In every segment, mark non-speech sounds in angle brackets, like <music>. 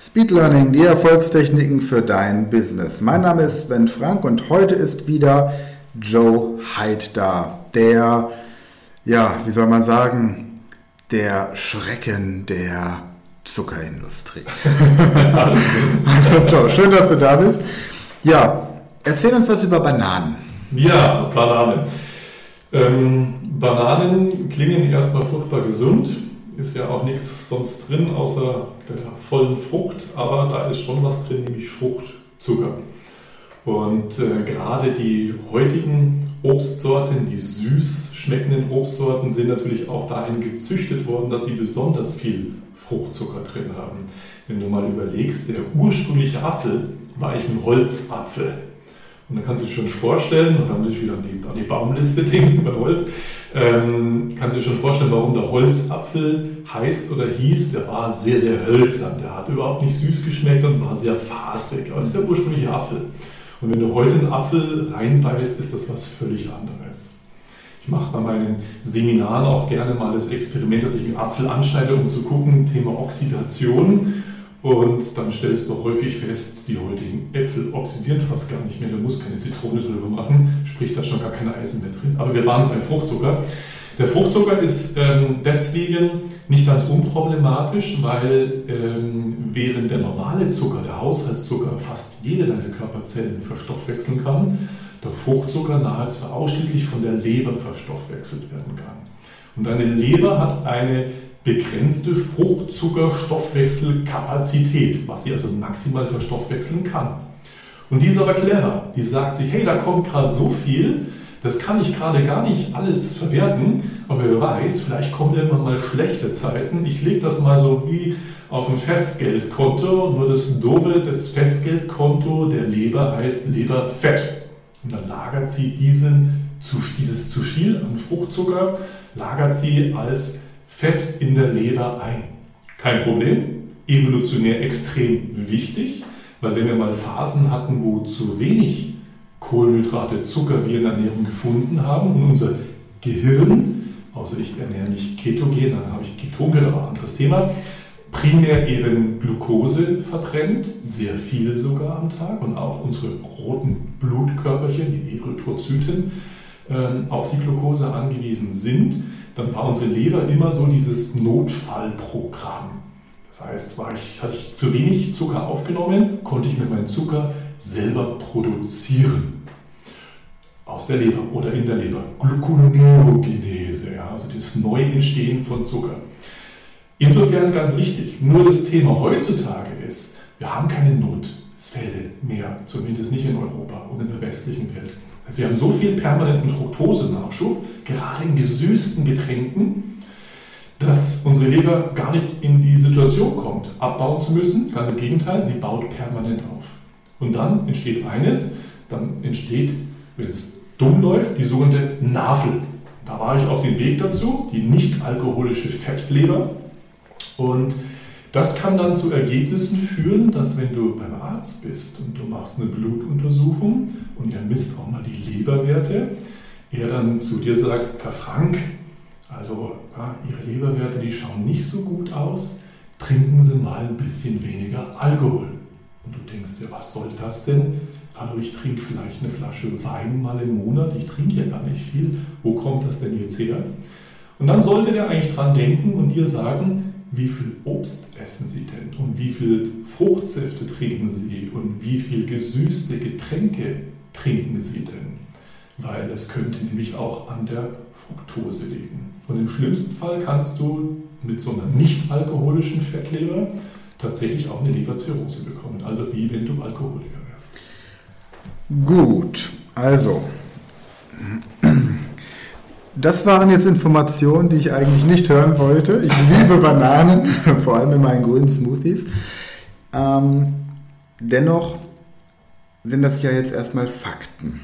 Speed Learning, die Erfolgstechniken für dein Business. Mein Name ist Sven Frank und heute ist wieder Joe Hyde da. Der, ja, wie soll man sagen, der Schrecken der Zuckerindustrie. <laughs> Hallo Joe, schön, dass du da bist. Ja, erzähl uns was über Bananen. Ja, Bananen. Ähm, Bananen klingen erstmal furchtbar gesund ist ja auch nichts sonst drin, außer der vollen Frucht, aber da ist schon was drin, nämlich Fruchtzucker. Und äh, gerade die heutigen Obstsorten, die süß schmeckenden Obstsorten, sind natürlich auch dahin gezüchtet worden, dass sie besonders viel Fruchtzucker drin haben. Wenn du mal überlegst, der ursprüngliche Apfel war eigentlich ein Holzapfel. Und dann kannst du dir schon vorstellen, und dann muss ich wieder an die, an die Baumliste <laughs> denken bei Holz, ähm, kannst du dir schon vorstellen, warum der Holzapfel heißt oder hieß. Der war sehr, sehr hölzern. Der hat überhaupt nicht süß geschmeckt und war sehr fasrig. Aber das ist der ursprüngliche Apfel. Und wenn du heute einen Apfel reinbeißt, ist das was völlig anderes. Ich mache bei meinen Seminaren auch gerne mal das Experiment, dass ich einen Apfel anschneide, um zu gucken, Thema Oxidation. Und dann stellst du häufig fest, die heutigen Äpfel oxidieren fast gar nicht mehr. Du musst keine Zitrone drüber machen, sprich da schon gar keine Eisen mehr drin. Aber wir waren beim Fruchtzucker. Der Fruchtzucker ist ähm, deswegen nicht ganz unproblematisch, weil ähm, während der normale Zucker, der Haushaltszucker, fast jede deiner Körperzellen verstoffwechseln kann, der Fruchtzucker nahezu ausschließlich von der Leber verstoffwechselt werden kann. Und deine Leber hat eine begrenzte Fruchtzuckerstoffwechselkapazität, was sie also maximal verstoffwechseln kann. Und die ist aber clever. Die sagt sich, hey, da kommt gerade so viel, das kann ich gerade gar nicht alles verwerten, aber wer weiß, vielleicht kommen irgendwann mal schlechte Zeiten. Ich lege das mal so wie auf ein Festgeldkonto, nur das Dove, das Festgeldkonto der Leber heißt Leberfett. Und dann lagert sie diesen, dieses zu viel an Fruchtzucker, lagert sie als Fett in der Leber ein. Kein Problem, evolutionär extrem wichtig, weil wenn wir mal Phasen hatten, wo zu wenig Kohlenhydrate, Zucker wir in der Ernährung gefunden haben und unser Gehirn, außer ich ernähre nicht ketogen, dann habe ich Ketogen, aber anderes Thema, primär eben Glucose verbrennt, sehr viel sogar am Tag und auch unsere roten Blutkörperchen, die Erythrozyten, ähm, auf die Glucose angewiesen sind dann war unsere Leber immer so dieses Notfallprogramm. Das heißt, war ich, hatte ich zu wenig Zucker aufgenommen, konnte ich mir meinen Zucker selber produzieren. Aus der Leber oder in der Leber. Gluconeogenese, ja, also das Neuentstehen von Zucker. Insofern ganz wichtig. Nur das Thema heutzutage ist, wir haben keine Notfälle mehr, zumindest nicht in Europa und in der westlichen Welt. Also wir haben so viel permanenten Fructosenachschub, gerade in gesüßten Getränken, dass unsere Leber gar nicht in die Situation kommt, abbauen zu müssen. Ganz im Gegenteil, sie baut permanent auf. Und dann entsteht eines, dann entsteht, wenn es dumm läuft, die sogenannte Nafel. Da war ich auf dem Weg dazu, die nicht alkoholische Fettleber. Und das kann dann zu Ergebnissen führen, dass wenn du beim Arzt bist und du machst eine Blutuntersuchung und er misst auch mal die Leberwerte, er dann zu dir sagt, Herr Frank, also ja, Ihre Leberwerte, die schauen nicht so gut aus, trinken Sie mal ein bisschen weniger Alkohol. Und du denkst dir, was soll das denn? Hallo, ich trinke vielleicht eine Flasche Wein mal im Monat, ich trinke ja gar nicht viel, wo kommt das denn jetzt her? Und dann sollte der eigentlich dran denken und dir sagen, wie viel Obst essen Sie denn und wie viel Fruchtsäfte trinken Sie und wie viel gesüßte Getränke trinken Sie denn? Weil es könnte nämlich auch an der Fructose liegen. Und im schlimmsten Fall kannst du mit so einer nicht alkoholischen Fettleber tatsächlich auch eine Leberzirrhose bekommen. Also wie wenn du Alkoholiker wärst. Gut, also das waren jetzt Informationen, die ich eigentlich nicht hören wollte. Ich liebe <laughs> Bananen, <laughs> vor allem in meinen grünen Smoothies. Ähm, dennoch sind das ja jetzt erstmal Fakten.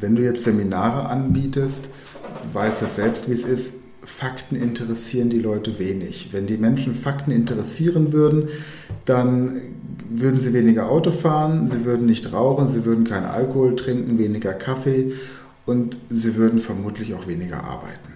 Wenn du jetzt Seminare anbietest, du weißt das selbst, wie es ist, Fakten interessieren die Leute wenig. Wenn die Menschen Fakten interessieren würden, dann würden sie weniger Auto fahren, sie würden nicht rauchen, sie würden keinen Alkohol trinken, weniger Kaffee und sie würden vermutlich auch weniger arbeiten.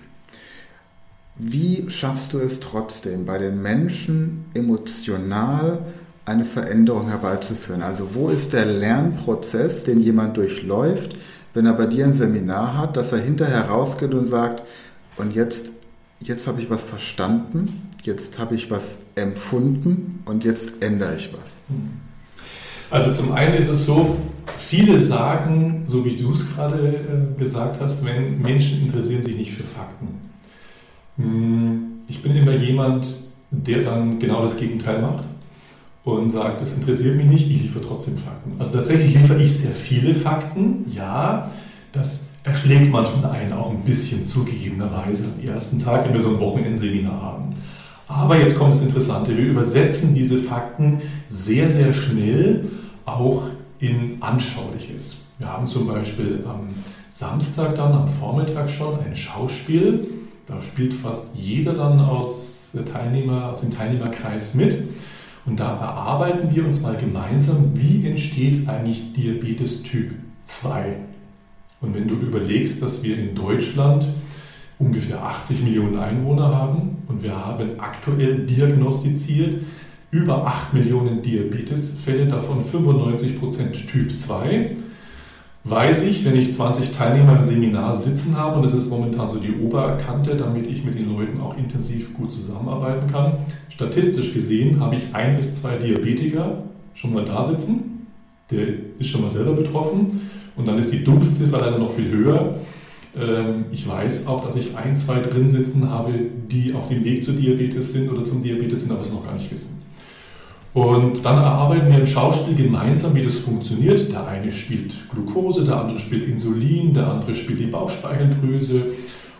Wie schaffst du es trotzdem, bei den Menschen emotional eine Veränderung herbeizuführen? Also wo ist der Lernprozess, den jemand durchläuft, wenn er bei dir ein Seminar hat, dass er hinterher rausgeht und sagt, und jetzt, jetzt habe ich was verstanden, jetzt habe ich was empfunden und jetzt ändere ich was? Also zum einen ist es so, viele sagen, so wie du es gerade äh, gesagt hast, wenn Menschen interessieren sich nicht für Fakten. Hm, ich bin immer jemand, der dann genau das Gegenteil macht und sagt, das interessiert mich nicht, ich liefere trotzdem Fakten. Also tatsächlich liefere ich sehr viele Fakten, ja, das erschlägt manchmal einen auch ein bisschen zugegebenerweise am ersten Tag, wenn wir so ein Wochenendseminar haben. Aber jetzt kommt das Interessante, wir übersetzen diese Fakten sehr, sehr schnell auch in Anschauliches. Wir haben zum Beispiel am Samstag dann, am Vormittag schon ein Schauspiel. Da spielt fast jeder dann aus, Teilnehmer, aus dem Teilnehmerkreis mit. Und da erarbeiten wir uns mal gemeinsam, wie entsteht eigentlich Diabetes Typ 2. Und wenn du überlegst, dass wir in Deutschland ungefähr 80 Millionen Einwohner haben und wir haben aktuell diagnostiziert über 8 Millionen Diabetesfälle, davon 95% Typ 2, weiß ich, wenn ich 20 Teilnehmer im Seminar sitzen habe, und das ist momentan so die Oberkante, damit ich mit den Leuten auch intensiv gut zusammenarbeiten kann, statistisch gesehen habe ich ein bis zwei Diabetiker schon mal da sitzen, der ist schon mal selber betroffen, und dann ist die Dunkelziffer leider noch viel höher. Ähm, ich weiß auch, dass ich ein, zwei drin sitzen habe, die auf dem Weg zu Diabetes sind oder zum Diabetes sind, aber es noch gar nicht wissen. Und dann erarbeiten wir im Schauspiel gemeinsam, wie das funktioniert. Der eine spielt Glucose, der andere spielt Insulin, der andere spielt die Bauchspeicheldrüse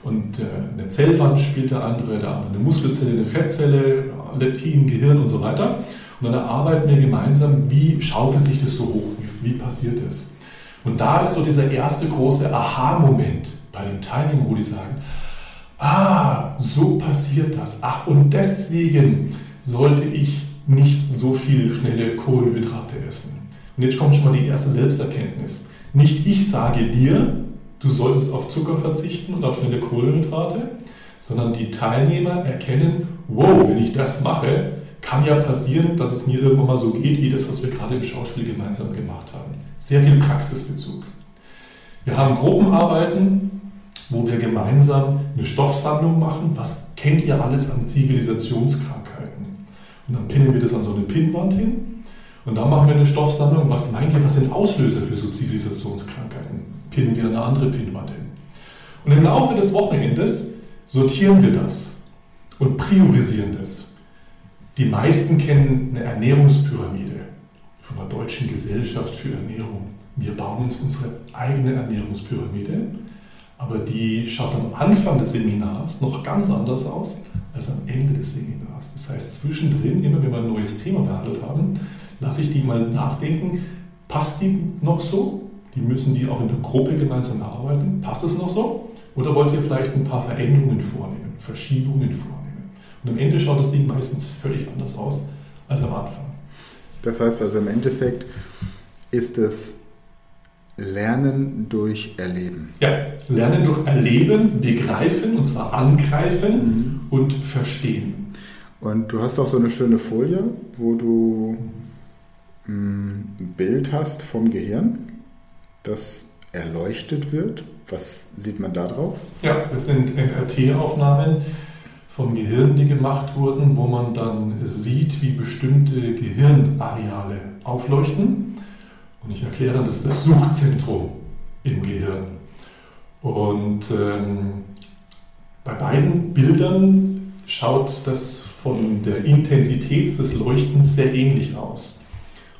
und äh, eine Zellwand spielt der andere, der andere eine Muskelzelle, eine Fettzelle, Leptin, Gehirn und so weiter. Und dann erarbeiten wir gemeinsam, wie schaukelt sich das so hoch, wie, wie passiert das. Und da ist so dieser erste große Aha-Moment bei den Teilnehmern, wo die sagen, ah, so passiert das. Ach, und deswegen sollte ich nicht so viel schnelle Kohlenhydrate essen. Und jetzt kommt schon mal die erste Selbsterkenntnis. Nicht ich sage dir, du solltest auf Zucker verzichten und auf schnelle Kohlenhydrate, sondern die Teilnehmer erkennen, wow, wenn ich das mache, kann ja passieren, dass es mir irgendwann mal so geht, wie das, was wir gerade im Schauspiel gemeinsam gemacht haben. Sehr viel Praxisbezug. Wir haben Gruppenarbeiten, wo wir gemeinsam eine Stoffsammlung machen. Was kennt ihr alles an Zivilisationskrankheiten? Und dann pinnen wir das an so eine Pinnwand hin. Und dann machen wir eine Stoffsammlung. Was meint ihr, was sind Auslöser für so Zivilisationskrankheiten? Pinnen wir eine andere Pinnwand hin. Und im Laufe des Wochenendes sortieren wir das und priorisieren das. Die meisten kennen eine Ernährungspyramide von der Deutschen Gesellschaft für Ernährung. Wir bauen uns unsere eigene Ernährungspyramide, aber die schaut am Anfang des Seminars noch ganz anders aus als am Ende des Seminars. Das heißt, zwischendrin, immer wenn wir ein neues Thema behandelt haben, lasse ich die mal nachdenken, passt die noch so? Die müssen die auch in der Gruppe gemeinsam erarbeiten. Passt es noch so? Oder wollt ihr vielleicht ein paar Veränderungen vornehmen, Verschiebungen vornehmen? Und am Ende schaut das Ding meistens völlig anders aus als am Anfang. Das heißt also im Endeffekt ist es Lernen durch Erleben. Ja, Lernen durch Erleben, begreifen und zwar angreifen mhm. und verstehen. Und du hast auch so eine schöne Folie, wo du hm, ein Bild hast vom Gehirn, das erleuchtet wird. Was sieht man da drauf? Ja, das sind MRT-Aufnahmen vom Gehirn, die gemacht wurden, wo man dann sieht, wie bestimmte Gehirnareale aufleuchten. Und ich erkläre dann, das ist das Suchzentrum im Gehirn. Und ähm, bei beiden Bildern schaut das von der Intensität des Leuchtens sehr ähnlich aus.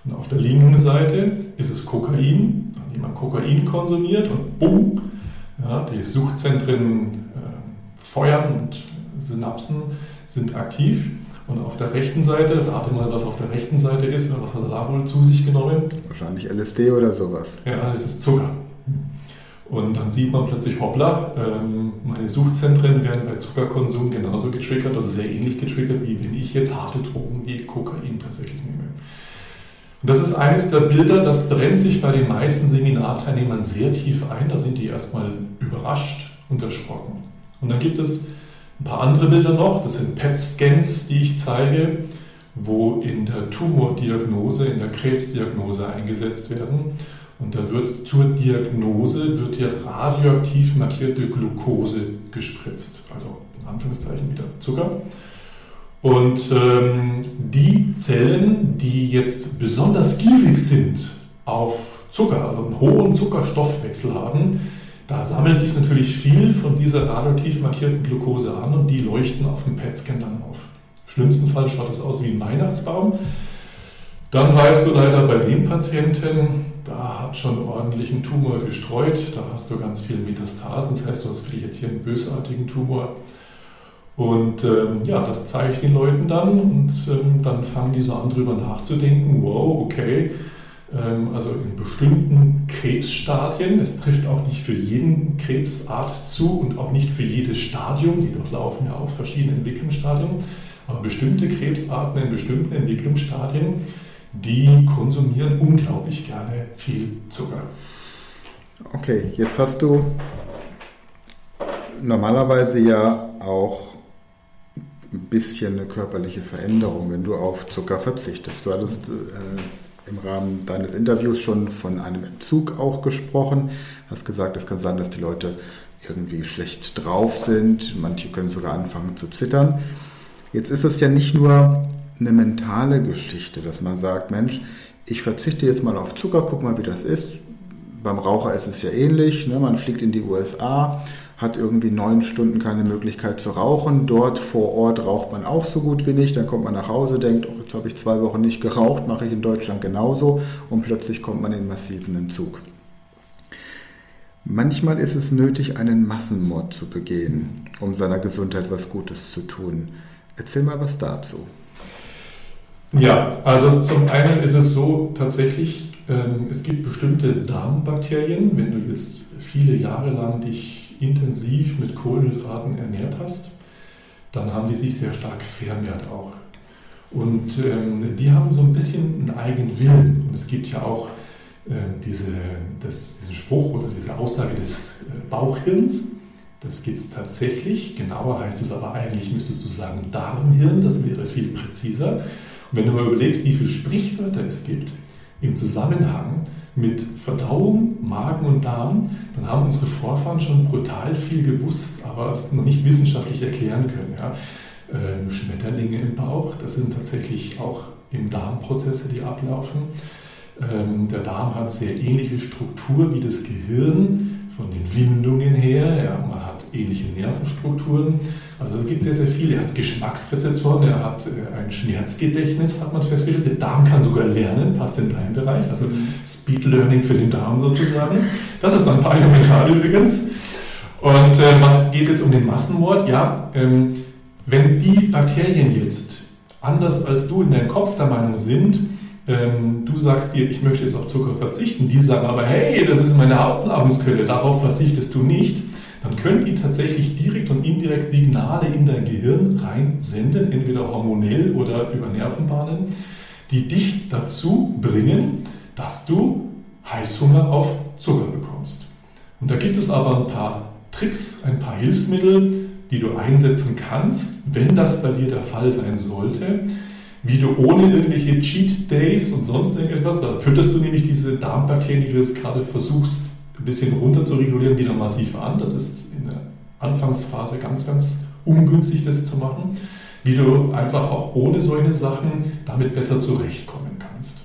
Und auf der linken Seite ist es Kokain, dann jemand Kokain konsumiert und bumm, ja, die Suchzentren äh, feuern und Synapsen sind aktiv. Und auf der rechten Seite, rate mal, was auf der rechten Seite ist, was hat er da wohl zu sich genommen? Wahrscheinlich LSD oder sowas. Ja, es ist Zucker. Und dann sieht man plötzlich, hoppla, ähm, meine Suchzentren werden bei Zuckerkonsum genauso getriggert, also sehr ähnlich getriggert, wie wenn ich jetzt harte Drogen wie Kokain tatsächlich nehme. Und das ist eines der Bilder, das brennt sich bei den meisten Seminarteilnehmern sehr tief ein. Da sind die erstmal überrascht und erschrocken. Und dann gibt es ein paar andere Bilder noch, das sind PET-Scans, die ich zeige, wo in der Tumordiagnose, in der Krebsdiagnose eingesetzt werden. Und da wird zur Diagnose wird hier radioaktiv markierte Glucose gespritzt, also in Anführungszeichen wieder Zucker. Und ähm, die Zellen, die jetzt besonders gierig sind auf Zucker, also einen hohen Zuckerstoffwechsel haben, da sammelt sich natürlich viel von dieser radioaktiv markierten Glucose an und die leuchten auf dem PET-Scan dann auf. Im schlimmsten Fall schaut es aus wie ein Weihnachtsbaum. Dann weißt du leider bei dem Patienten, da hat schon ordentlich ein Tumor gestreut, da hast du ganz viele Metastasen, das heißt, du hast vielleicht jetzt hier einen bösartigen Tumor. Und ähm, ja, das zeige ich den Leuten dann. Und ähm, dann fangen die so an, drüber nachzudenken, wow, okay, ähm, also in bestimmten Krebsstadien, das trifft auch nicht für jeden Krebsart zu und auch nicht für jedes Stadium, die durchlaufen ja auch verschiedene Entwicklungsstadien, aber bestimmte Krebsarten in bestimmten Entwicklungsstadien, die konsumieren unglaublich gerne viel Zucker. Okay, jetzt hast du normalerweise ja auch ein bisschen eine körperliche Veränderung, wenn du auf Zucker verzichtest. Du hattest äh, im Rahmen deines Interviews schon von einem Entzug auch gesprochen. Hast gesagt, es kann sein, dass die Leute irgendwie schlecht drauf sind. Manche können sogar anfangen zu zittern. Jetzt ist es ja nicht nur eine mentale Geschichte, dass man sagt, Mensch, ich verzichte jetzt mal auf Zucker, guck mal, wie das ist. Beim Raucher ist es ja ähnlich. Ne? Man fliegt in die USA, hat irgendwie neun Stunden keine Möglichkeit zu rauchen. Dort vor Ort raucht man auch so gut wie nicht. Dann kommt man nach Hause, denkt, oh, jetzt habe ich zwei Wochen nicht geraucht, mache ich in Deutschland genauso. Und plötzlich kommt man in massiven Entzug. Manchmal ist es nötig, einen Massenmord zu begehen, um seiner Gesundheit was Gutes zu tun. Erzähl mal was dazu. Ja, also zum einen ist es so tatsächlich, ähm, es gibt bestimmte Darmbakterien, wenn du jetzt viele Jahre lang dich intensiv mit Kohlenhydraten ernährt hast, dann haben die sich sehr stark vermehrt auch. Und ähm, die haben so ein bisschen einen eigenen Willen. Und es gibt ja auch ähm, diese, das, diesen Spruch oder diese Aussage des äh, Bauchhirns. Das gibt es tatsächlich. Genauer heißt es aber eigentlich, müsstest du sagen Darmhirn. Das wäre viel präziser. Wenn du mal überlegst, wie viele Sprichwörter es gibt im Zusammenhang mit Verdauung, Magen und Darm, dann haben unsere Vorfahren schon brutal viel gewusst, aber es noch nicht wissenschaftlich erklären können. Ja. Ähm, Schmetterlinge im Bauch, das sind tatsächlich auch im Darm Prozesse, die ablaufen. Ähm, der Darm hat sehr ähnliche Struktur wie das Gehirn von den Windungen her. Ja, man hat ähnliche Nervenstrukturen. Also es gibt sehr, sehr viele. Er hat Geschmacksrezeptoren, er hat äh, ein Schmerzgedächtnis, hat man festgestellt. Der Darm kann sogar lernen, passt in deinem Bereich. Also Speed Learning für den Darm sozusagen. Das ist dann Paläomental übrigens. Und äh, was geht jetzt um den Massenmord? Ja, ähm, wenn die Bakterien jetzt anders als du in deinem Kopf der Meinung sind, ähm, du sagst dir, ich möchte jetzt auf Zucker verzichten, die sagen aber, hey, das ist meine Hauptnahrungsquelle, darauf verzichtest du nicht, dann können die tatsächlich direkt und indirekt Signale in dein Gehirn reinsenden, entweder hormonell oder über Nervenbahnen, die dich dazu bringen, dass du Heißhunger auf Zucker bekommst. Und da gibt es aber ein paar Tricks, ein paar Hilfsmittel, die du einsetzen kannst, wenn das bei dir der Fall sein sollte wie du ohne irgendwelche Cheat Days und sonst irgendetwas, da fütterst du nämlich diese Darmbakterien, die du jetzt gerade versuchst, ein bisschen runter zu regulieren, wieder massiv an. Das ist in der Anfangsphase ganz, ganz ungünstig, das zu machen. Wie du einfach auch ohne solche Sachen damit besser zurechtkommen kannst.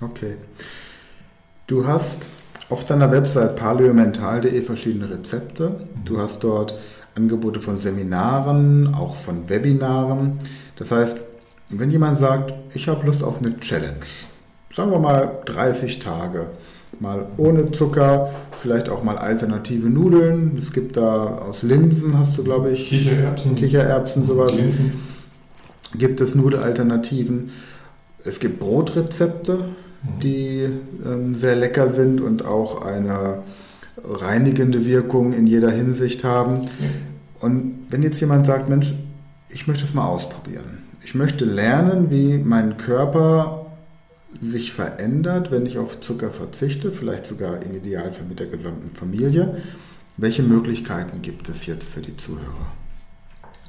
Okay. Du hast auf deiner Website paleomental.de verschiedene Rezepte. Du hast dort Angebote von Seminaren, auch von Webinaren. Das heißt, wenn jemand sagt, ich habe Lust auf eine Challenge, sagen wir mal 30 Tage, mal ohne Zucker, vielleicht auch mal alternative Nudeln. Es gibt da aus Linsen, hast du glaube ich, Kichererbsen, Kichererbsen sowas. Linsen. Gibt es Nudelalternativen. Es gibt Brotrezepte, mhm. die ähm, sehr lecker sind und auch eine reinigende Wirkung in jeder Hinsicht haben. Und wenn jetzt jemand sagt, Mensch, ich möchte es mal ausprobieren ich möchte lernen, wie mein Körper sich verändert, wenn ich auf Zucker verzichte, vielleicht sogar im Idealfall mit der gesamten Familie. Welche Möglichkeiten gibt es jetzt für die Zuhörer?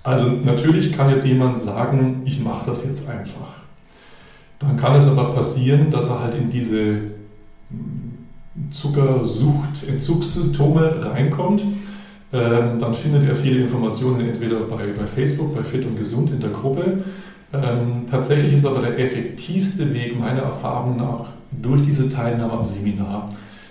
Also natürlich kann jetzt jemand sagen, ich mache das jetzt einfach. Dann kann es aber passieren, dass er halt in diese Zuckersucht, Entzugssymptome reinkommt. Ähm, dann findet er viele Informationen entweder bei, bei Facebook, bei Fit und Gesund in der Gruppe. Ähm, tatsächlich ist aber der effektivste Weg meiner Erfahrung nach durch diese Teilnahme am Seminar,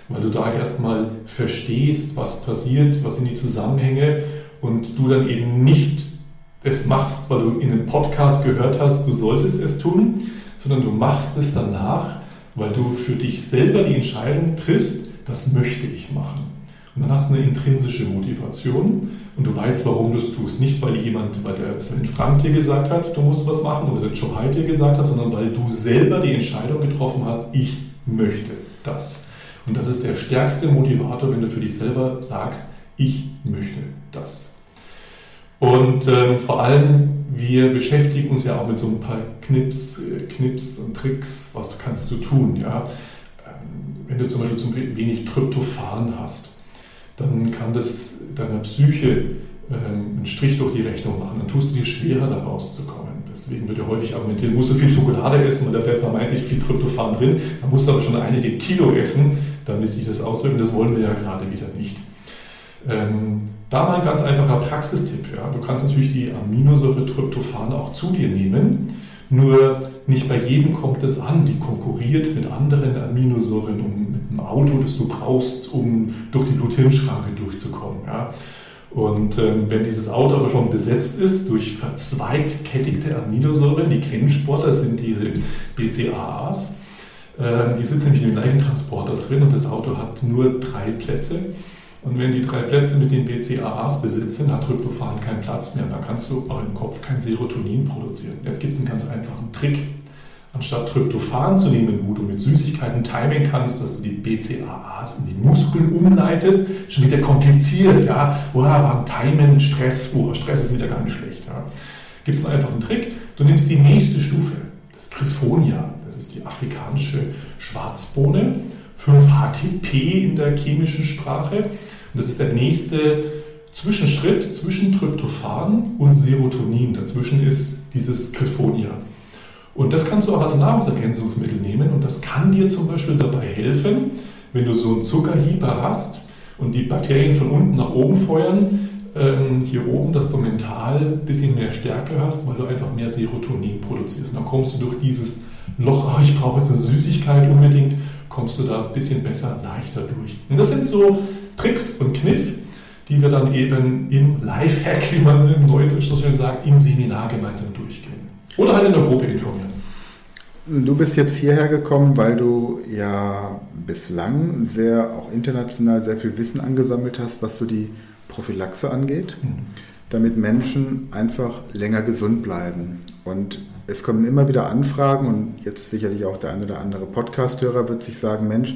weil du da erstmal verstehst, was passiert, was sind die Zusammenhänge und du dann eben nicht es machst, weil du in einem Podcast gehört hast, du solltest es tun, sondern du machst es danach, weil du für dich selber die Entscheidung triffst, das möchte ich machen. Und dann hast du eine intrinsische Motivation und du weißt, warum du es tust. Nicht, weil jemand, weil der Sven Frank dir gesagt hat, du musst was machen oder der Joe Hyde dir gesagt hat, sondern weil du selber die Entscheidung getroffen hast, ich möchte das. Und das ist der stärkste Motivator, wenn du für dich selber sagst, ich möchte das. Und ähm, vor allem, wir beschäftigen uns ja auch mit so ein paar Knips, äh, Knips und Tricks, was kannst du tun. Ja? Ähm, wenn du zum Beispiel zu wenig Tryptophan hast, dann kann das deiner Psyche ähm, einen Strich durch die Rechnung machen. Dann tust du dir schwerer, da rauszukommen. Deswegen wird ja häufig argumentiert, musst du viel Schokolade essen, weil da wäre vermeintlich viel Tryptophan drin. Da musst du aber schon einige Kilo essen, damit sich das auswirkt. Das wollen wir ja gerade wieder nicht. Ähm, da mal ein ganz einfacher Praxistipp. Ja. Du kannst natürlich die Aminosäure Tryptophan auch zu dir nehmen, nur nicht bei jedem kommt es an. Die konkurriert mit anderen Aminosäuren um, einem Auto, das du brauchst, um durch die Bluthirnschranke durchzukommen. Ja. Und ähm, wenn dieses Auto aber schon besetzt ist durch verzweigt kettigte Aminosäuren, die kennen Sportler, sind diese BCAAs, äh, die sitzen nämlich in dem gleichen Transporter drin und das Auto hat nur drei Plätze. Und wenn die drei Plätze mit den BCAAs besitzen, hat Tryptophan keinen Platz mehr. Da kannst du auch im Kopf kein Serotonin produzieren. Jetzt gibt es einen ganz einfachen Trick. Anstatt Tryptophan zu nehmen, wo du mit Süßigkeiten timen kannst, dass du die BCAAs in die Muskeln umleitest, schon wieder kompliziert. Ja, oder war Timen, Stress, oh, Stress ist wieder nicht schlecht. Ja. Gibt es einen einfachen Trick? Du nimmst die nächste Stufe, das Griffonia, das ist die afrikanische Schwarzbohne 5-HTP in der chemischen Sprache. Das ist der nächste Zwischenschritt zwischen Tryptophan und Serotonin. Dazwischen ist dieses Griffonia. Und das kannst du auch als Nahrungsergänzungsmittel nehmen und das kann dir zum Beispiel dabei helfen, wenn du so einen Zuckerhieber hast und die Bakterien von unten nach oben feuern, ähm, hier oben, dass du mental ein bisschen mehr Stärke hast, weil du einfach mehr Serotonin produzierst. Und dann kommst du durch dieses Loch, oh, ich brauche jetzt eine Süßigkeit unbedingt, kommst du da ein bisschen besser, leichter durch. Und das sind so Tricks und Kniff, die wir dann eben im Lifehack, wie man im Neudeutsch so schön sagt, im Seminar gemeinsam durchgehen. Oder halt in der Gruppe informieren. Du bist jetzt hierher gekommen, weil du ja bislang sehr, auch international, sehr viel Wissen angesammelt hast, was so die Prophylaxe angeht, mhm. damit Menschen einfach länger gesund bleiben. Und es kommen immer wieder Anfragen und jetzt sicherlich auch der eine oder andere Podcast-Hörer wird sich sagen, Mensch,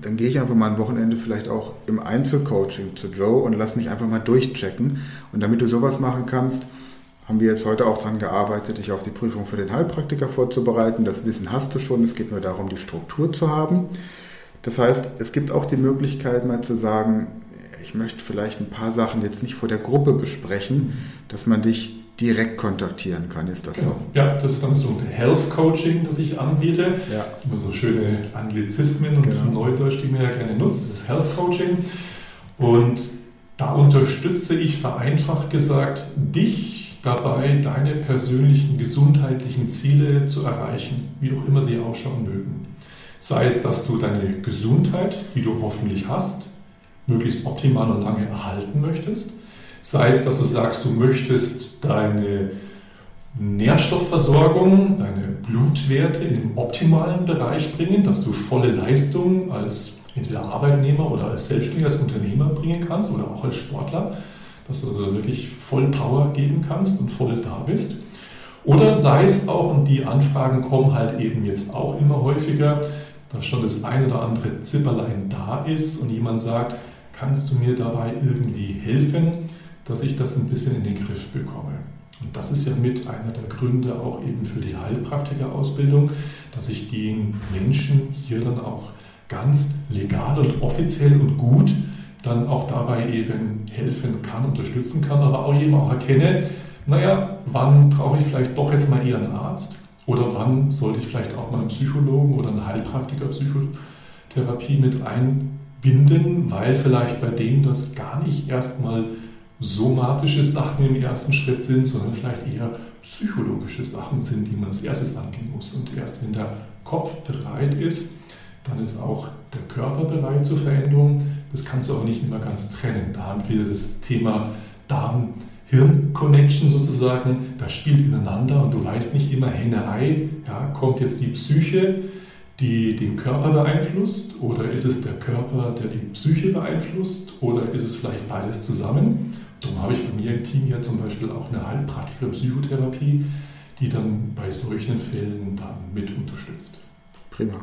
dann gehe ich einfach mal ein Wochenende vielleicht auch im Einzelcoaching zu Joe und lass mich einfach mal durchchecken. Und damit du sowas machen kannst, haben wir jetzt heute auch daran gearbeitet, dich auf die Prüfung für den Heilpraktiker vorzubereiten. Das Wissen hast du schon, es geht nur darum, die Struktur zu haben. Das heißt, es gibt auch die Möglichkeit, mal zu sagen, ich möchte vielleicht ein paar Sachen jetzt nicht vor der Gruppe besprechen, dass man dich direkt kontaktieren kann. Ist das genau. so? Ja, das ist dann so ein Health Coaching, das ich anbiete. Ja. Das sind immer so schöne Anglizismen und genau. Neudeutsch, die mir ja gerne nutzt. Das ist Health Coaching. Und da unterstütze ich vereinfacht gesagt dich dabei, deine persönlichen gesundheitlichen Ziele zu erreichen, wie auch immer sie ausschauen mögen. Sei es, dass du deine Gesundheit, die du hoffentlich hast, möglichst optimal und lange erhalten möchtest Sei es, dass du sagst, du möchtest deine Nährstoffversorgung, deine Blutwerte in den optimalen Bereich bringen, dass du volle Leistung als entweder Arbeitnehmer oder als Selbstständiger, als Unternehmer bringen kannst oder auch als Sportler, dass du also wirklich voll Power geben kannst und voll da bist. Oder sei es auch, und die Anfragen kommen halt eben jetzt auch immer häufiger, dass schon das ein oder andere Zipperlein da ist und jemand sagt, kannst du mir dabei irgendwie helfen? Dass ich das ein bisschen in den Griff bekomme. Und das ist ja mit einer der Gründe auch eben für die Heilpraktikerausbildung, dass ich den Menschen hier dann auch ganz legal und offiziell und gut dann auch dabei eben helfen kann, unterstützen kann, aber auch eben auch erkenne, naja, wann brauche ich vielleicht doch jetzt mal eher einen Arzt Oder wann sollte ich vielleicht auch mal einen Psychologen oder einen Heilpraktiker Psychotherapie mit einbinden, weil vielleicht bei denen das gar nicht erstmal somatische Sachen im ersten Schritt sind, sondern vielleicht eher psychologische Sachen sind, die man als erstes angehen muss. Und erst wenn der Kopf bereit ist, dann ist auch der Körper bereit zur Veränderung. Das kannst du aber nicht immer ganz trennen. Da haben wir das Thema Darm-Hirn-Connection sozusagen. Das spielt ineinander und du weißt nicht immer Henne-Ei. Ja, kommt jetzt die Psyche, die den Körper beeinflusst oder ist es der Körper, der die Psyche beeinflusst oder ist es vielleicht beides zusammen? Darum habe ich bei mir im Team ja zum Beispiel auch eine Heilpraktikerin Psychotherapie, die dann bei solchen Fällen dann mit unterstützt. Prima.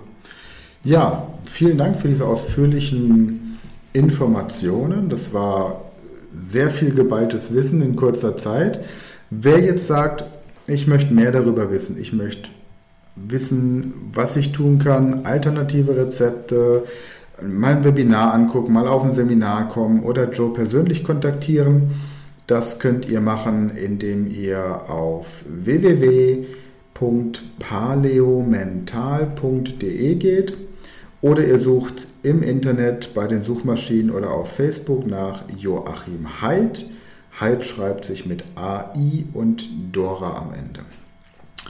Ja, vielen Dank für diese ausführlichen Informationen. Das war sehr viel geballtes Wissen in kurzer Zeit. Wer jetzt sagt, ich möchte mehr darüber wissen, ich möchte wissen, was ich tun kann, alternative Rezepte, mal ein Webinar angucken, mal auf ein Seminar kommen oder Joe persönlich kontaktieren. Das könnt ihr machen, indem ihr auf www.paleomental.de geht oder ihr sucht im Internet bei den Suchmaschinen oder auf Facebook nach Joachim Heid. Heid schreibt sich mit AI und Dora am Ende.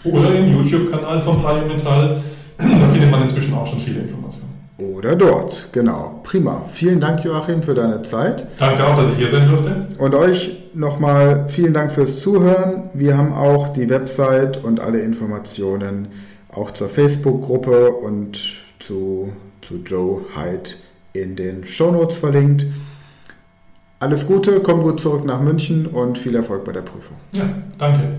Oder im YouTube-Kanal von Paleomental, da findet man inzwischen auch schon viele Informationen. Oder dort, genau. Prima. Vielen Dank, Joachim, für deine Zeit. Danke auch, dass ich hier sein durfte. Und euch nochmal vielen Dank fürs Zuhören. Wir haben auch die Website und alle Informationen auch zur Facebook-Gruppe und zu, zu Joe Hyde in den Shownotes verlinkt. Alles Gute, komm gut zurück nach München und viel Erfolg bei der Prüfung. Ja, danke.